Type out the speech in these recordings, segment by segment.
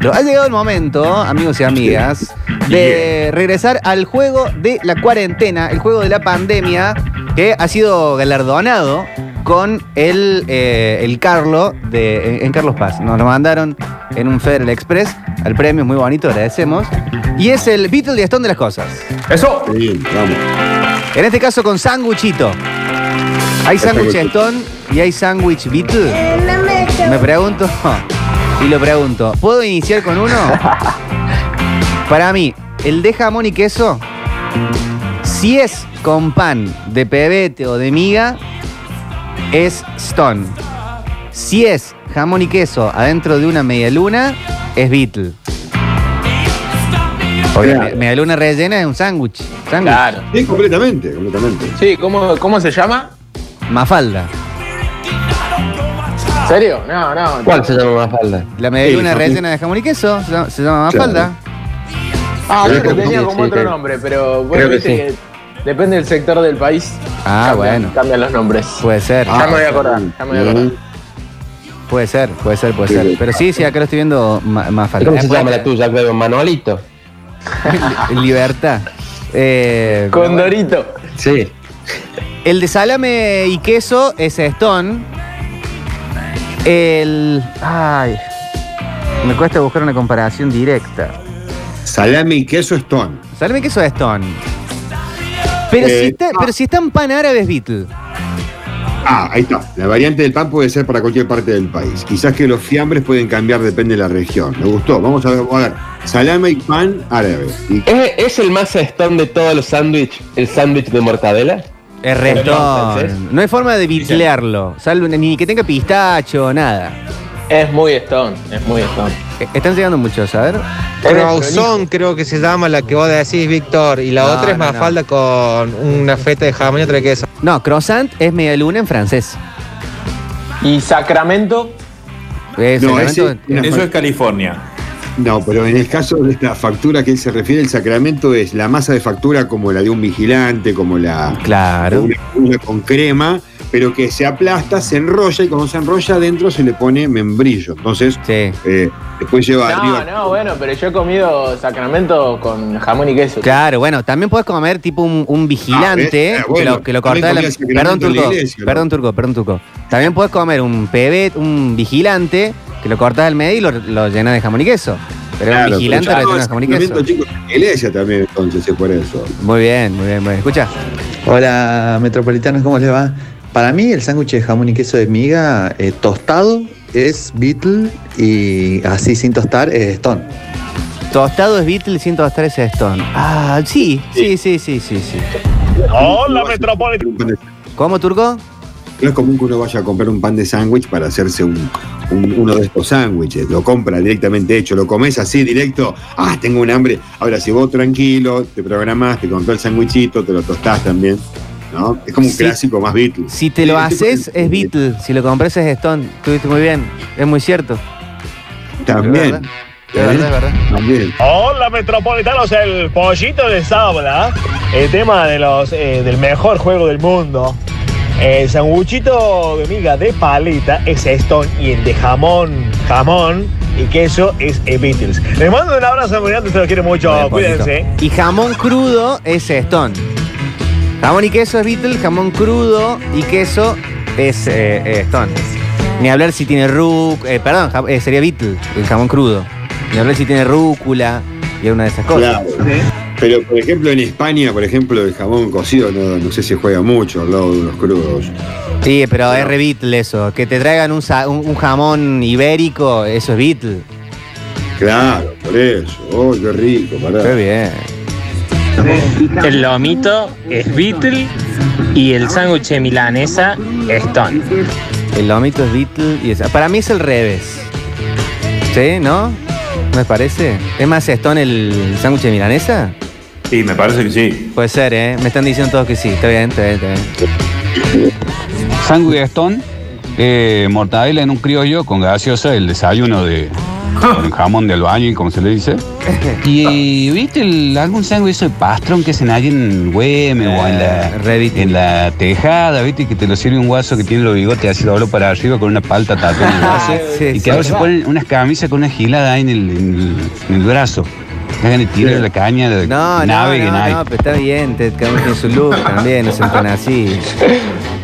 Ha llegado el momento, amigos y amigas, de regresar al juego de la cuarentena, el juego de la pandemia, que ha sido galardonado con el, eh, el Carlo de, en, en Carlos Paz. Nos lo mandaron en un Federal Express al premio, muy bonito, agradecemos. Y es el Beatle y Stone de las cosas. Eso. Bien, vamos. En este caso con sándwichito. ¿Hay sándwich. Stone y hay sándwich Beatle? Me pregunto, y lo pregunto, ¿puedo iniciar con uno? Para mí, el de jamón y queso, si es con pan de pebete o de miga, es Stone. Si es jamón y queso adentro de una media luna, es Beatle. Porque Claro. me- media luna rellena es un sándwich. sándwich. Claro. Sí, completamente, completamente. Sí, ¿cómo, cómo se llama? Mafalda. ¿En serio? No, no. ¿Cuál se llama más falda? La media Sí, rellena de jamón y queso se llama, se llama Mafalda. Ah, Creo bueno, que tenía sí, como sí, otro creo- nombre, pero bueno, creo que viste sí. que depende del sector del país. Ah, cambian- bueno. Cambian los nombres. Puede ser. Ya me voy a acordar, ya me voy a acordar. Puede ser, puede ser, puede Sí, ser. Pero sí, sí, acá lo estoy viendo ma- más falta. ¿Cómo se llama la tuya, Pedro? Manolito. Libertad. Eh, Condorito. Sí. el de salame y queso es Stone. El. Ay. Me cuesta buscar una comparación directa. Salame y queso Stone. Salame y queso es Stone. Pero, Eh, si está, pero si está en pan árabe es Beatle. Ah, ahí está. La variante del pan puede ser para cualquier parte del país. Quizás que los fiambres pueden cambiar, depende de la región. Me gustó. Vamos a ver. A ver. Salame y pan árabe. Y ¿Es, es el más stone de todos los sándwiches el sándwich de mortadela? Es re no, Stone. entonces. No hay forma de bitlearlo. Salvo ni que tenga pistacho, nada. Es muy Stone, es muy Stone. Eh, Están llegando muchos, a ver. Croissant creo que se llama la que vos decís, Víctor. Y la No, otra es no, más no. falda con una feta de jamón y otra de queso. No, croissant es media luna en francés. ¿Y Sacramento? Eh, No, Sacramento- ese- Una Eso es California. No, pero en el caso de la factura que él se refiere, el sacramento es la masa de factura como la de un vigilante, como la Claro. una, una con crema, pero que se aplasta, se enrolla y cuando se enrolla adentro se le pone membrillo. Entonces, Sí. eh, después lleva No, arriba. no, bueno, pero yo he comido Sacramento con jamón y queso. Claro, bueno, también puedes comer tipo un, un vigilante Ah, eh, que bueno, lo, que lo de la- Perdón, la turco. iglesia, ¿no? Perdón, turco, perdón, turco. También puedes comer un pebet, un vigilante que lo cortas al medio y lo, lo llenas de jamón y queso. Pero Claro, un vigilante pero ya lo no, llenas de jamón y queso. chicos, en la iglesia también, entonces, es por eso. Muy bien, muy bien, muy bien. Escucha. Hola metropolitanos, ¿cómo les va? Para mí el sándwich de jamón y queso de miga eh, tostado es Beatle y así sin tostar es Stone. Tostado es Beatle, 103 es Stone. Ah, sí, sí, sí, sí, sí, sí. Hola, Metropolitano. ¿Cómo, turco? No es común que uno vaya a comprar un pan de sándwich para hacerse un, un- uno de estos sándwiches. Lo compra directamente hecho, lo comes así directo. Ah, tengo un hambre. Ahora, si vos tranquilo, te programás, te comprás el sándwichito, te lo tostás también. ¿no? Es como un Sí. clásico más Beatles. Si te lo Sí, haces, es Beatle. Si lo compras, es Stone. Estuviste muy bien. Es muy cierto. También. Es verdad, es verdad. También. Hola metropolitanos, el pollito de sábila, el tema de los eh, del mejor juego del mundo. El sanguchito de miga de paleta es Stone y el de jamón, jamón y queso es Beatles. Les mando un abrazo muy grande, se los quiero mucho, bien, cuídense. Y jamón crudo es Stone. Jamón y queso es Beatle, jamón crudo y queso es eh, eh, Stone. Ni hablar si tiene rúcula, eh, perdón, eh, sería Beatle, el jamón crudo. Ni hablar si tiene rúcula y una de esas cosas. Claro. Pero, por ejemplo, en España, por ejemplo, el jamón cocido no, no sé si juega mucho al lado de unos crudos. Sí, pero es re Beatle eso. Que te traigan un, sa- un- un jamón ibérico, eso es Beatle. Claro, por eso. Oh, qué rico, pará. Qué bien. El lomito es Beatle y el sándwich de milanesa es Stone. El lomito es Beatle y esa. Para mí es el revés. ¿Sí? ¿No? ¿No les parece? ¿Es más Stone el sándwich de milanesa? Sí, me parece que sí. Puede ser, ¿eh? Me están diciendo todos que sí. Está bien, está bien, está bien. Sándwich de Stone, eh, mortadela en un criollo con gaseosa, el desayuno de, el jamón del baño, como se le dice. Y viste el- algún sándwich de pastrón que hacen ahí en Güemes o en la, en la tejada, viste, que te lo sirve un guaso que tiene los bigotes así doblado para arriba con una palta tatuada en el brazo. Sí, y sí. que ahora se ponen unas camisas con una gilada ahí en el, en el, en el brazo. Hagan el tiro de la caña, de No, no, no, no, pero está bien, te, cada uno tiene su look también, no se entran así.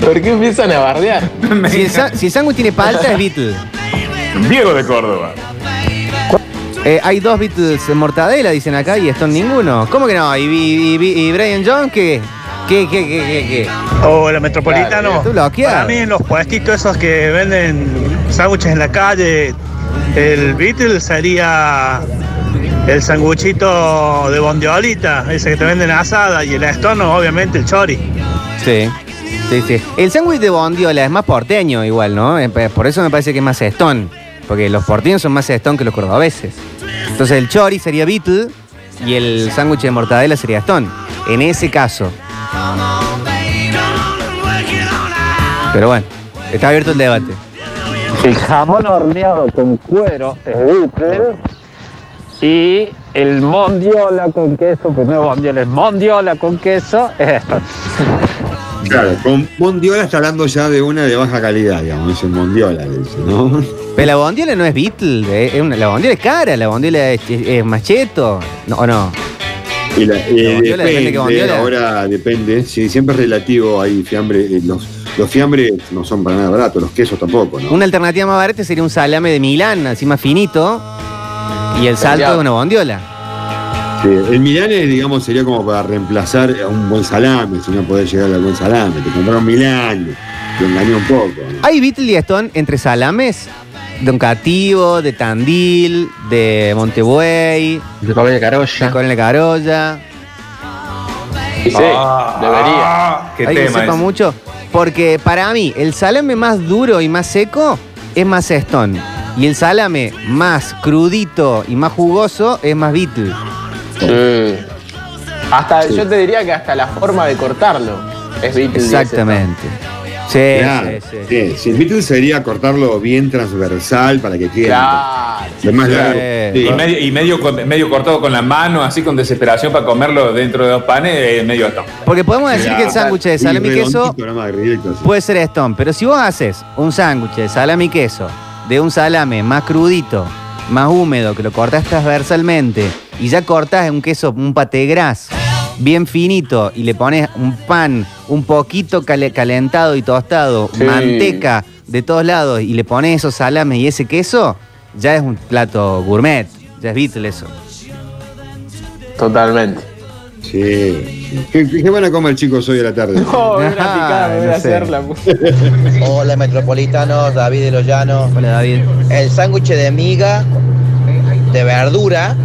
¿Por qué empiezan a bardear? Si el, sa- si el sándwich tiene palta, es Beatle. Diego de Córdoba. Eh, hay dos Beatles en mortadela, dicen acá, y esto ninguno. ¿Cómo que no? ¿Y, y, y- y Brian Jones qué? ¿Qué, qué, qué, qué, qué? Hola, Metropolitano. Tú bloqueado. Para mí, en los puestitos esos que venden sándwiches en la calle, el Beatle sería el sanguchito de bondiolita, ese que te venden asada, y el Stone, obviamente, el chori. Sí. Sí, sí. El sándwich de bondiola es más porteño igual, ¿no? Eh, Por eso me parece que es más estón. Porque los porteños son más estón que los cordobeses. Entonces el chori sería Beatle y el sándwich de mortadela sería estón. En ese caso. Pero bueno, está abierto el debate. El jamón horneado con cuero es Beatle. Y el mondiola con queso, pues no es mondiola, es mondiola con queso, es esto. Claro, con Mondiola está hablando ya de una de baja calidad, digamos, es el Mondiola, le dice, ¿no? Pero la bondiola no es Beatle, eh, es una- la bondiola es cara, la bondiola es, es- es macheto, ¿no, ¿o no? Y la, y La bondiola depende depende, ahora depende, sí, siempre es relativo, hay fiambre, eh, los, los fiambres no son para nada baratos, los quesos tampoco, ¿no? Una alternativa más barata sería un salame de Milán, así más finito, y el salto de una bondiola. Sí, el Milane, digamos, sería como para reemplazar a un buen salame, si no podés llegar al buen salame. Te compraron Milán, lo engañó un poco. ¿no? ¿Hay Beatle y Stone entre salames? De un cativo, de Tandil, de Montebuey. De Coronel Carolla. De Coronel Carolla. Sí, debería. Qué ¿Alguien tema sepa mucho? Porque para mí, el salame más duro y más seco es más Stone. Y el salame más crudito y más jugoso es más Beatle. Sí. Hasta, yo te diría que hasta la forma de cortarlo es Beatle. Exactamente. Sí, Claro, sí, sí. sí, sí, el Beatle sería cortarlo bien transversal para que quede Claro. más largo. Y medio, y medio, cortado con la mano, así con desesperación para comerlo dentro de dos panes, eh, medio atón. Porque podemos decir que el sándwich de Sí, salame y queso más, directo, puede ser Stone. Pero si vos haces un sándwich de salame y queso, de un salame más crudito, más húmedo, que lo cortás transversalmente, y ya cortás un queso, un paté gras, bien finito, y le pones un pan un poquito cale- calentado y tostado, Sí. manteca de todos lados, y le pones esos salames y ese queso, ya es un plato gourmet. Ya es Beatle eso. Totalmente. Sí. ¿Qué, qué van a comer, chicos, hoy a la tarde? No, voy a picar, voy a hacerla. Hola Metropolitanos, David de los Llanos. Hola David. El sándwich de miga de verdura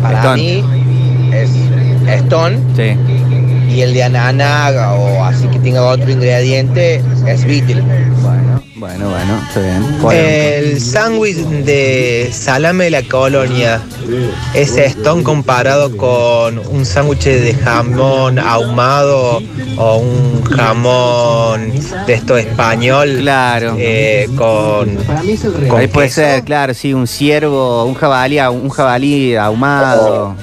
para Stone. mí es Stone Sí. y el de ananá o así que tenga otro ingrediente es Beatle. Bueno, bueno, está bien. El sándwich de salame de la colonia es Stone comparado con un sándwich de jamón ahumado o un jamón de esto español. Claro. eh, con, con Ahí puede queso. ser, claro, sí, un ciervo, un jabalí, un jabalí ahumado.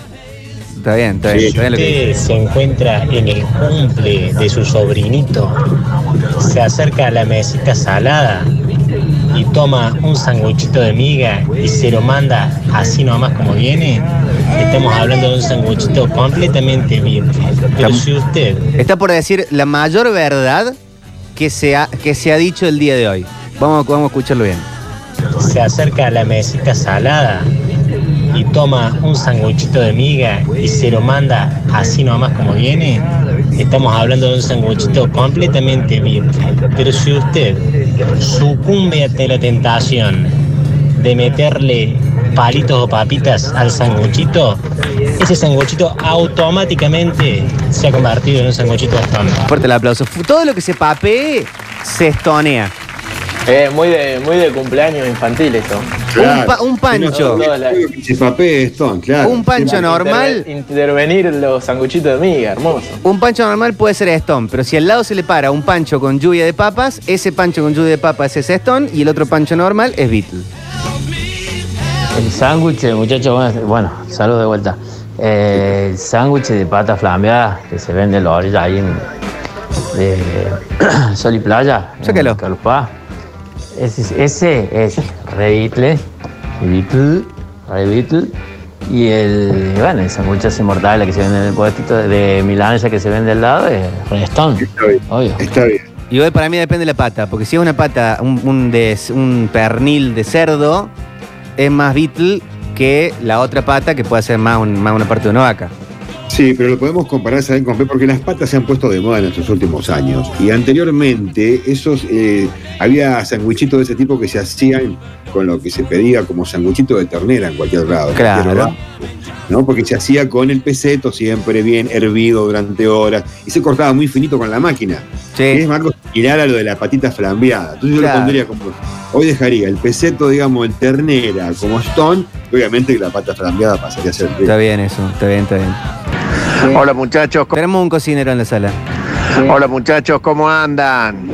Está bien, está bien, está bien lo que usted se encuentra en el cumple de su sobrinito, se acerca a la mesita salada y toma un sanguchito de miga y se lo manda así nomás como viene, estamos hablando de un sanguchito completamente bien. Pero si usted Está por decir la mayor verdad que se ha, que se ha dicho el día de hoy. Vamos, vamos a escucharlo bien. se acerca a la mesita salada y toma un sanguchito de miga y se lo manda así nomás como viene, estamos hablando de un sanguchito completamente bien. Pero si usted sucumbe ante la tentación de meterle palitos o papitas al sanguchito, ese sanguchito automáticamente se ha convertido en un sanguchito de Stone. Fuerte el aplauso. Todo lo que se papee se estonea. Eh, muy, de, muy de cumpleaños infantil esto. Un, pa- un pancho. Stone, claro. Un pancho normal. Interve- intervenir los sanguchitos de miga, hermoso. Un pancho normal puede ser Stone, pero si al lado se le para un pancho con lluvia de papas, ese pancho con lluvia de papas es Stone y el otro pancho normal es Beatle. El sándwich, muchachos, bueno, bueno, saludos de vuelta. Eh, el sándwich de pata flambeada que se vende en la orilla ahí en de Sol y Playa. En Calupá. Ese, ese es Re Beatle, Beatle, Re Beatle. Y el, bueno, el sándwich ese mortal que se vende en el puestito de milanesa que se vende al lado es Red Stone. Obvio. Está bien. Igual para mí depende de la pata, porque si es una pata, un, un, pernil de cerdo, es más Beatle que la otra pata que puede ser más, un- más una parte de una vaca. Sí, pero lo podemos comparar, ¿saben con? Porque las patas se han puesto de moda en estos últimos años. Y anteriormente, esos eh, había sanguichitos de ese tipo que se hacían con lo que se pedía como sanguichito de ternera en cualquier lado. Claro. cualquier lado, ¿no? Porque se hacía con el peseto siempre bien hervido durante horas y se cortaba muy finito con la máquina. Sí. Es Marcos similar a lo de la patita flambeada. Entonces yo lo pondría como. Hoy dejaría el peseto, digamos, en ternera como stone, y obviamente que la pata flambeada pasaría a ser. Está bien eso, está bien, está bien. Hola muchachos, Tenemos un cocinero en la sala. hola muchachos, ¿cómo andan?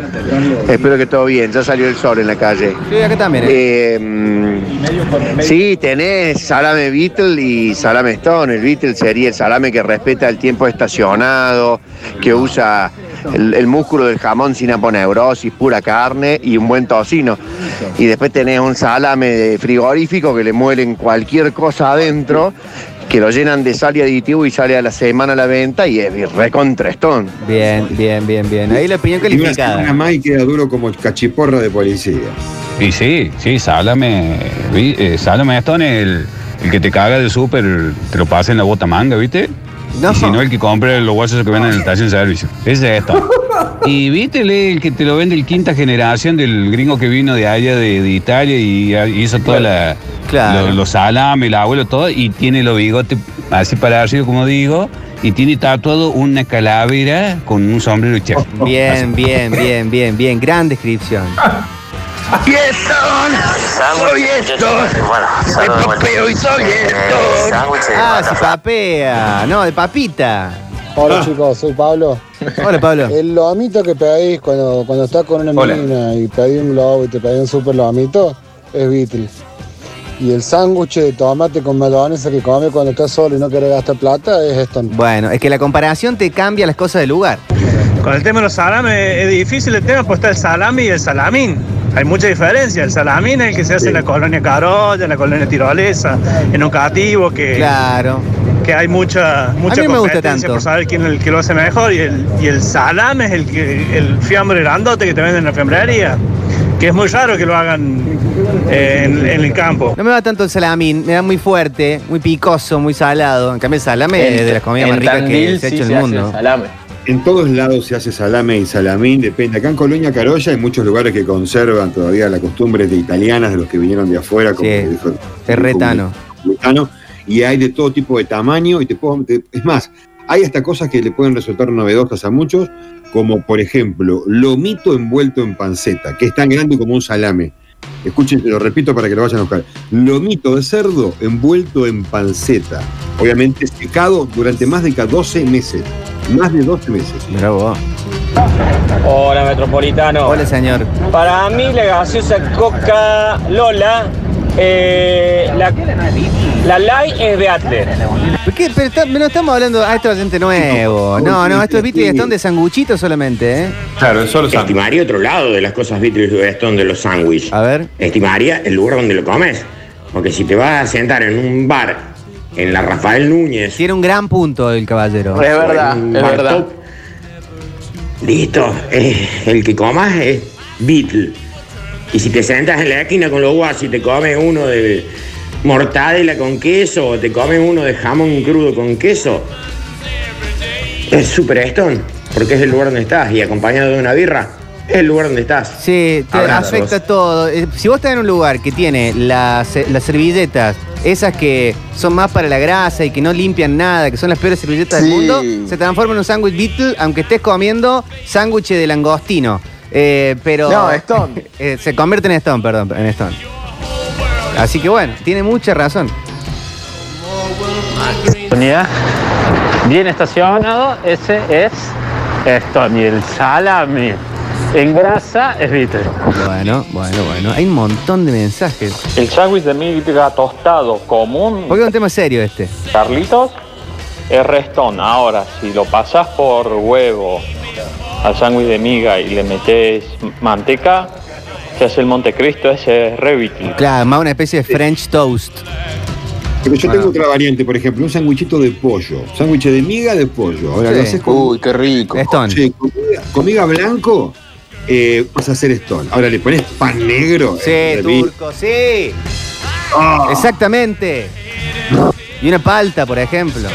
Espero que todo bien, ya salió el sol en la calle. Sí, acá también. ¿eh? Eh, mm, sí, tenés salame Beatle y salame Stone. El Beatle sería el salame que respeta el tiempo estacionado, que usa el, el músculo del jamón sin aponeurosis, pura carne y un buen tocino. Y después tenés un salame de frigorífico que le muelen cualquier cosa adentro, que lo llenan de sal y aditivo y sale a la semana a la venta y es recontra Stone. Bien, bien, bien, bien. Ahí la opinión Y una calificada. más y queda duro como cachiporra de policía. Y sí, sí, Sálame, eh, Sálame Stone es el, el que te caga del súper, te lo pasa en la bota manga, ¿viste? No. Si no, el que compra los huesos que venden en el estación de servicio. Ese es esto. Y viste el que te lo vende el quinta generación del gringo que vino de allá de, de Italia y hizo toda la. Claro. lo- Los salames, el abuelo, todo, y tiene los bigotes así para arriba, como digo, y tiene tatuado una calavera con un sombrero chef. Bien, bien, bien, bien, bien. Gran descripción. Y Stone, soy Stone, me papeo y soy Stone. Ah, si papea. No, de papita. Hola Ah. chicos, soy Pablo. Hola, Pablo. El lomito que pedís cuando, cuando estás con una Hola. menina y pedís un globo y te pedís un super lomito, es Beatle. Y el sándwich de tomate con mayonesa que come cuando estás solo y no querés gastar plata es Stone. Bueno, es que la comparación te cambia las cosas del lugar. Con el tema de los salames es difícil el tema, pues está el salami y el salamín. Hay mucha diferencia. El salamín es el que se hace en la colonia Carolla, en la colonia tirolesa, en un cativo, que, Claro. que hay mucha, mucha mí me gusta tanto. por saber quién es el que lo hace mejor. Y el, y el salame es el, que, el fiambre grandote que te venden en la fiambrería, que es muy raro que lo hagan eh, en, en el campo. No me va tanto el salamín, me da muy fuerte, muy picoso, muy salado. En cambio, el salame En- es de las comidas más ricas que se ha sí hecho en el hace mundo. el salame. En todos lados se hace salame y salamín, depende. Acá en Colonia Carolla hay muchos lugares que conservan todavía la costumbre de italianas, de los que vinieron de afuera, como Sí, dijo- es retano. retano, y hay de todo tipo de tamaño, y te puedo, te- es más, hay hasta cosas que le pueden resultar novedosas a muchos, como por ejemplo, lomito envuelto en panceta, que es tan grande como un salame. Escuchen, lo repito para que lo vayan a buscar. Lomito de cerdo envuelto en panceta. Obviamente secado durante más de 12 meses. Más de 12 meses. Bravo. Hola, Metropolitano. Hola, señor. Para mí, la gaseosa Coca Lola, eh, la, la Light es Beatle. ¿Por qué? Pero está- no estamos hablando. Ah, esto es gente nuevo. No, no, esto es Vito y Gastón de sanguchito solamente, ¿eh? Claro, solo Estimaría otro lado de las cosas Beatles y Stone de los sándwiches. A ver. Estimaría el lugar donde lo comes. Porque si te vas a sentar en un bar, en la Rafael Núñez. Tiene un gran punto el caballero. en un bar top, Listo, eh, el que comas es Beatle. Y si te sentas en la esquina con los guasos y te comes uno de mortadela con queso o te comes uno de jamón crudo con queso, es Super Stone, porque es el lugar donde estás y acompañado de una birra, es el lugar donde estás. Sí, te Abrazos. afecta todo. Eh, Si vos estás en un lugar que tiene las, eh, las servilletas, esas que son más para la grasa y que no limpian nada, que son las peores servilletas Sí. del mundo, se transforma en un sándwich Beatle, aunque estés comiendo sándwich de langostino. Eh, pero. No, Stone. Eh, se convierte en Stone, perdón, en Stone. Así que bueno, tiene mucha razón. Unidad. Bien estacionado, ese es esto, y el salami En grasa es Beatle. Bueno, bueno, bueno. Hay un montón de mensajes. El sándwich de miga tostado común, Porque es un tema serio este. Carlitos, es restón. Ahora, si lo pasas por huevo al sándwich de miga y le metes manteca, se hace el Montecristo, ese es re Beatle. Claro, más una especie de French toast. Pero yo tengo otra variante, por ejemplo, un sanguichito de pollo. Sándwich de miga de pollo. Ahora Sí. lo haces con. Uy, qué rico. Stone. Sí, con miga, con miga blanco, eh, vas a hacer stone. Ahora le pones pan negro. Sí, eh, turco, sí. Ah. Exactamente. Y una palta, por ejemplo.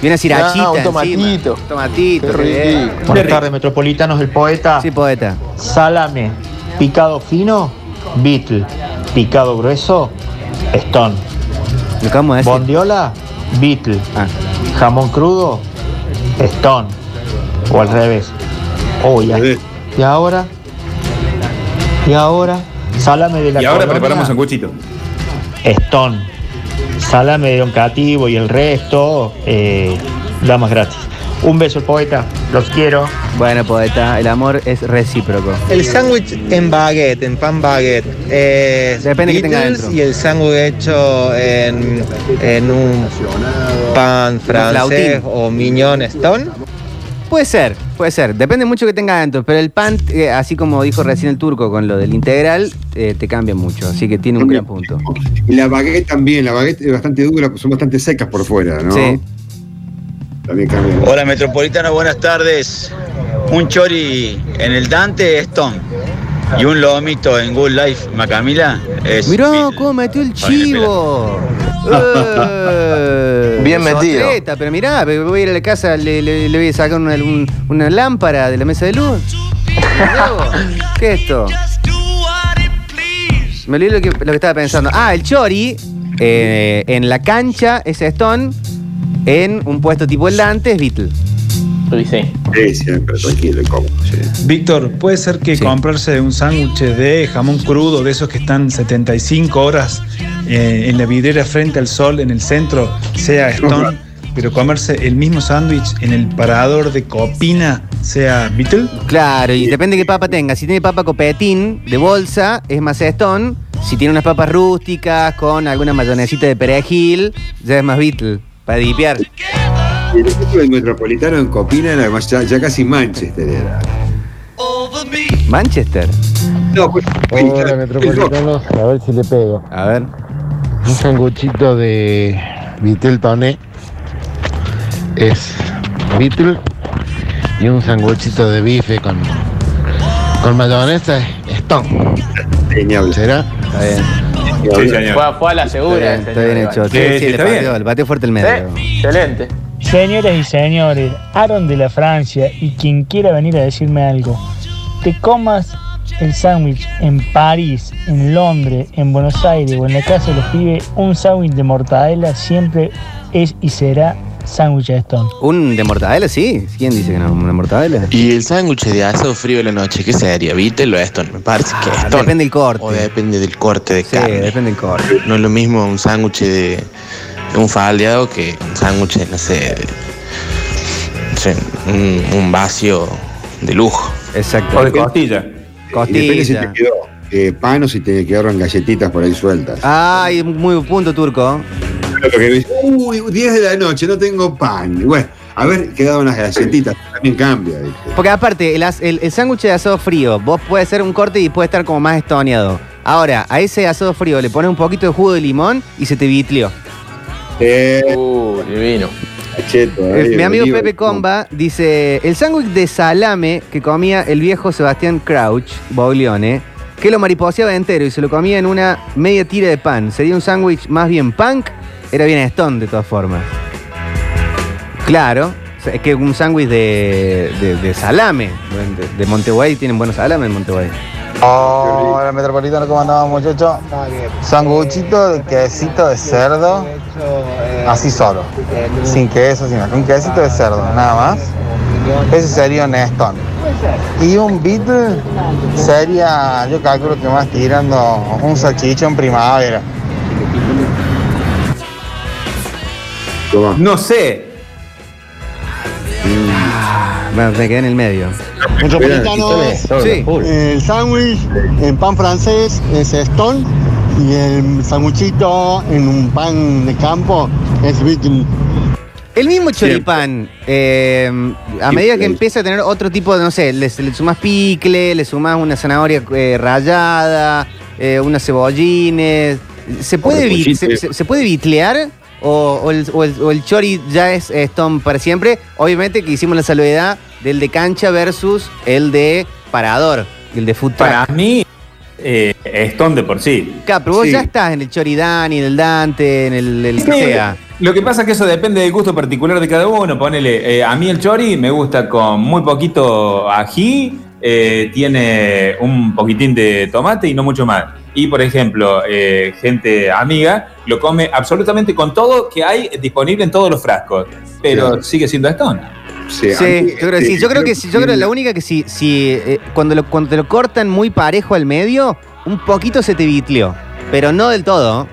Y una cirachita Ah, un encima. tomatito. Tomatito. Qué. Buenas tardes, metropolitanos, el poeta. Sí, poeta. Salame, picado fino, Beatle. Picado grueso, Stone. De decir. Bondiola, Beatle. Ah. Jamón crudo, Stone. O al revés. Oh, ya. Y ahora, y ahora, salame de la Y ahora colonia, preparamos sanguchito. Stone. Salame de Oncativo y el resto, eh, damas gratis. Un beso, poeta. Los quiero. Bueno, poeta, el amor es recíproco. El sándwich en baguette, en pan baguette. eh, Depende que tenga dentro. Y el sándwich hecho en, en un pan francés o mignon stone. Puede ser, puede ser. Depende mucho que tenga adentro. Pero el pan, eh, así como dijo recién el turco con lo del integral, eh, te cambia mucho. Así que tiene un gran punto. Y la baguette también, la baguette es bastante dura, pues son bastante secas por fuera, ¿no? Sí. También cambia. Hola Metropolitano, buenas tardes. Un chori en el Dante Stone y un lomito en Good Life Macamila es Mirá Beatle. cómo metió el chivo. Bien metido. sotreta, pero mirá, voy a ir a la casa, le, le- le voy a sacar una, un- una lámpara de la mesa de luz. ¿Qué es esto? Me olvidé lo que, lo que estaba pensando. Ah, el chori eh, en la cancha es Stone, en un puesto tipo el Dante es Beatle. Sí, sí. Sí, siempre, tranquilo y cómodo. sí. Víctor, ¿puede ser que comprarse un sándwich de jamón crudo, de esos que están 75 horas eh, en la vidriera frente al sol en el centro, sea Stone, pero comerse el mismo sándwich en el parador de Copina, sea Beatle? Claro, y depende de qué papa tenga. Si tiene papa copetín de bolsa, es más Stone. Si tiene unas papas rústicas con alguna mayonesita de perejil, ya es más Beatle, para dipear. El equipo del Metropolitano en Copina era más- ya, ya casi Manchester era. Manchester. No, pues. Hola. A ver si le pego. A ver. Un sanguchito de Vitel Toné es Beatle y un sanguchito de bife con, con mayonesa es Stone. Genial. ¿Será? Está bien. Sí, señor. Fue, fue a la Está segura. bien, está bien hecho. Sí, Sí, sí, le pateó, bien. le pateó fuerte el medio. Excelente. Señoras y señores, Aaron de la Francia y quien quiera venir a decirme algo, te comas el sándwich en París, en Londres, en Buenos Aires o en la casa de los pibes, un sándwich de mortadela siempre es y será sándwich de Stone. ¿Un de mortadela? Sí. ¿Quién dice que no? ¿Una mortadela? Y el sándwich de asado frío de la noche, ¿qué sería? ¿Beatle o Stone? Me parece que Ah, Stone. depende del corte. O depende del corte de Sí, carne. depende del corte. No es lo mismo un sándwich de, de un faldeado que un sándwich, no sé, de, no sé, un, un vacío de lujo. Exacto. O de costilla. Y depende si te Costilla. quedó eh, pan o si te quedaron galletitas por ahí sueltas. Ay, muy buen punto, turco. Uy, 10 de la noche, no tengo pan. Bueno, a ver, quedaban unas galletitas, también cambia. ¿viste? Porque aparte, el, el- el sándwich de asado frío, vos puede ser un corte y puede estar como más estoneado. Ahora, a ese asado frío le pones un poquito de jugo de limón y se te vitlió. Eh, Uh, divino. Cheto, Eh, ahí, Mi amigo Pepe Comba dice, el sándwich de salame que comía el viejo Sebastián Crouch, Boglione, que lo mariposeaba entero y se lo comía en una media tira de pan. ¿Sería un sándwich más bien punk? Era bien stone de todas formas. Claro, es que un sándwich de, de- de salame. De, de Monteguay tienen buenos salames en Monteguay. Hola Metropolitano, ¿cómo andamos muchachos? Sanguchito de quesito de cerdo, así solo, sin queso, sin quesito de cerdo, nada más. Ese sería un Stone. Y un Beatle sería, yo calculo que más tirando un salchichón primavera. No sé. Me, me quedé en el medio. Metropolitano, Sí. el sándwich en pan francés es Stone y el sanguchito en un pan de campo es Beatle. El mismo choripán, eh, a medida que empieza a tener otro tipo de, no sé, le, le sumas picle, le sumas una zanahoria eh, rallada, eh, unas cebollines, ¿se puede, vi- se, se- se puede vitlear? O, o el, o el- o el chori ya es Stone para siempre? Obviamente que hicimos la salvedad del de cancha versus el de parador, el de truck. Para mí, eh, Stone de por sí. Claro, pero vos Sí. ya estás en el choridani, en el Dante, en el, el que Sí, sea. Lo que pasa es que eso depende del gusto particular de cada uno. Ponele, eh, a mí el chori me gusta con muy poquito ají, eh, tiene un poquitín de tomate y no mucho más. Y por ejemplo, eh, gente amiga lo come absolutamente con todo que hay disponible en todos los frascos, pero sigue siendo Stone. Sí, yo creo que sí. Yo creo que sí. Yo creo que la única que sí, si eh, cuando, lo, cuando te lo cortan muy parejo al medio, un poquito se te vitleó. Pero no del todo.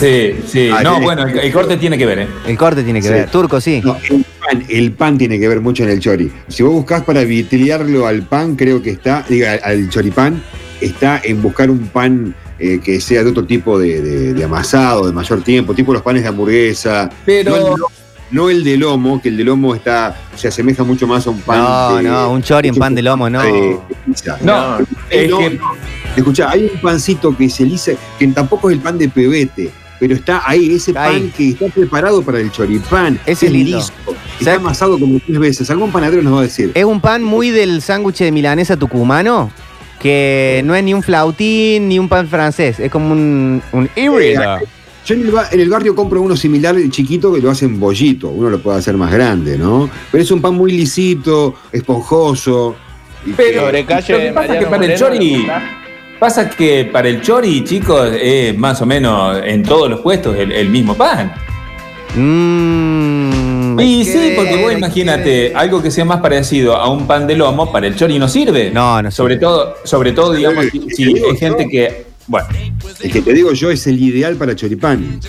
Sí, sí. Ah, no, bueno, el, el corte tiene que ver, ¿eh? El corte tiene que Sí. ver. Turco, sí. No, el, pan, el pan tiene que ver mucho en el chori. Si vos buscás para vitiliarlo al pan, creo que está, diga, al choripán, está en buscar un pan eh, que sea de otro tipo de, de- de amasado, de mayor tiempo, tipo los panes de hamburguesa. Pero- No no el de lomo, que el de lomo está, se asemeja mucho más a un pan. No, de- no, un chori en pan de lomo, no. de- de pizza. No, Eh, es no, que- no. Escuchá, hay un pancito que se lisa, que tampoco es el pan de pebete, pero está ahí, ese Está pan ahí. que está preparado para el choripán. Ese es lindo. liso, está amasado como tres veces. Algún panadero nos va a decir. Es un pan muy del sándwich de milanesa tucumano, que no es ni un flautín ni un pan francés. Es como un, un híbrido. Yo en el, en el barrio compro uno similar chiquito que lo hacen bollito. Uno lo puede hacer más grande, ¿no? Pero es un pan muy lisito, esponjoso. y Pero que- lo que pasa es que para el chori. Pasa que para el chori, chicos, es más o menos en todos los puestos el, el mismo pan. Mm, y sí, porque vos que imagínate, algo que sea más parecido a un pan de lomo, para el chori no sirve. No, no Sobre todo, sobre todo digamos, si, si hay gente que. Bueno. El que te digo yo es el ideal para choripán.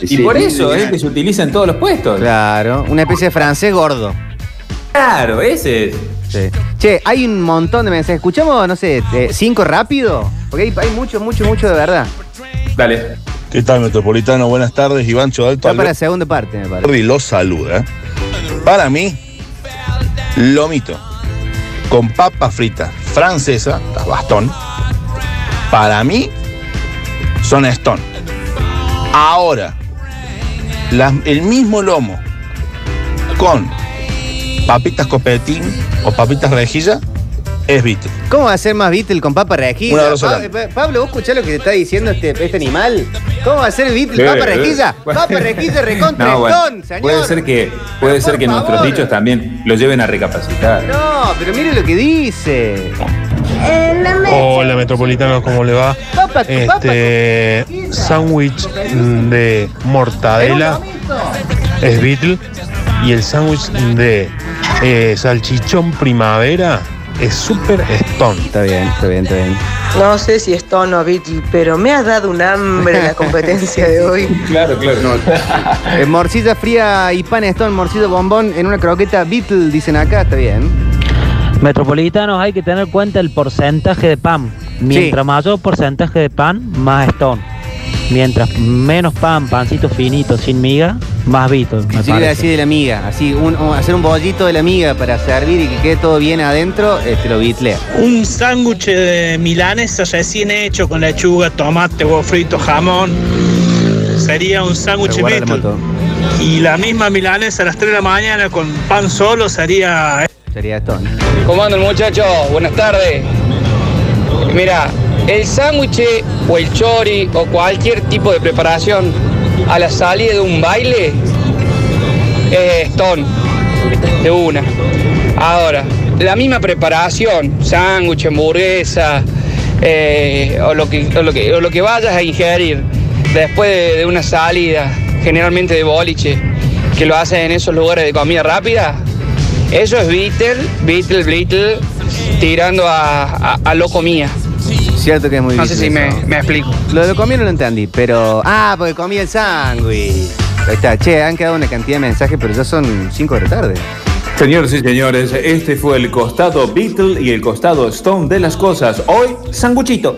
Es Y por eso es que se utiliza en todos los puestos. Claro, una especie de francés gordo. Claro, ese es. Sí. Che, hay un montón de mensajes. ¿Escuchamos, no sé, eh, cinco rápido? Porque hay, hay mucho, mucho, mucho de verdad. Dale. ¿Qué tal, Metropolitano? Buenas tardes, Ivancho de Alto Va para la segunda parte, me parece. los saluda. Para mí, lomito con papa frita francesa, las bastón, para mí son Stone. Ahora, el mismo lomo con papitas copetín o papitas rejilla es Beatle. ¿Cómo va a ser más Beatle con papa rejilla? Pa-. Pa- Pablo, ¿vos escuchás lo que te está diciendo este, este animal? ¿Cómo va a ser Beatle papa sí. rejilla? Papa rejilla recontra No, bueno, Stone, señor. puede ser que, puede ser que nuestros dichos también lo lleven a recapacitar. No, pero mire lo que dice. Hola Metropolitano, ¿cómo le va? Este sándwich de mortadela es Beatle y el sándwich de eh, salchichón primavera es Super Stone. Está bien, está bien, está bien. No sé si es tono Beatle, pero me ha dado un hambre la competencia de hoy. Claro, claro. Eh, morcilla fría y pan Stone, morcilla bombón en una croqueta Beatle, dicen acá, está bien. Metropolitanos hay que tener en cuenta el porcentaje de pan. Mientras mayor porcentaje de pan, más Stone. Mientras menos pan, pancito finito, sin miga, más Beatle. me Así le iba a parece. decir de la miga, así un- un- hacer un bollito de la miga para servir y que quede todo bien adentro, este lo bitlea. Un sándwich de milanesa recién hecho con lechuga, tomate, huevo frito, jamón. Sería un sándwich Beatle. Y la misma milanesa a las 3 de la mañana con pan solo sería... Sería Stone. ¿Cómo andan muchachos? Buenas tardes. Mira, el sándwich o el chori o cualquier tipo de preparación a la salida de un baile es stone, de una. Ahora, la misma preparación, sándwich, hamburguesa, eh, o, lo que, o, lo que, o lo que vayas a ingerir después de, de una salida, generalmente de boliche, que lo haces en esos lugares de comida rápida, eso es Beatle, Beatle, Beatle, tirando a, a, a loco mía. Cierto que es muy No sé si me, me explico. Lo de lo comí no lo entendí, pero. Ah, porque comí el sándwich. Ahí está, che, han quedado una cantidad de mensajes, pero ya son 5 de la tarde. Señores y señores, este fue el costado Beatle y el costado Stone de las cosas. Hoy, sanguchito.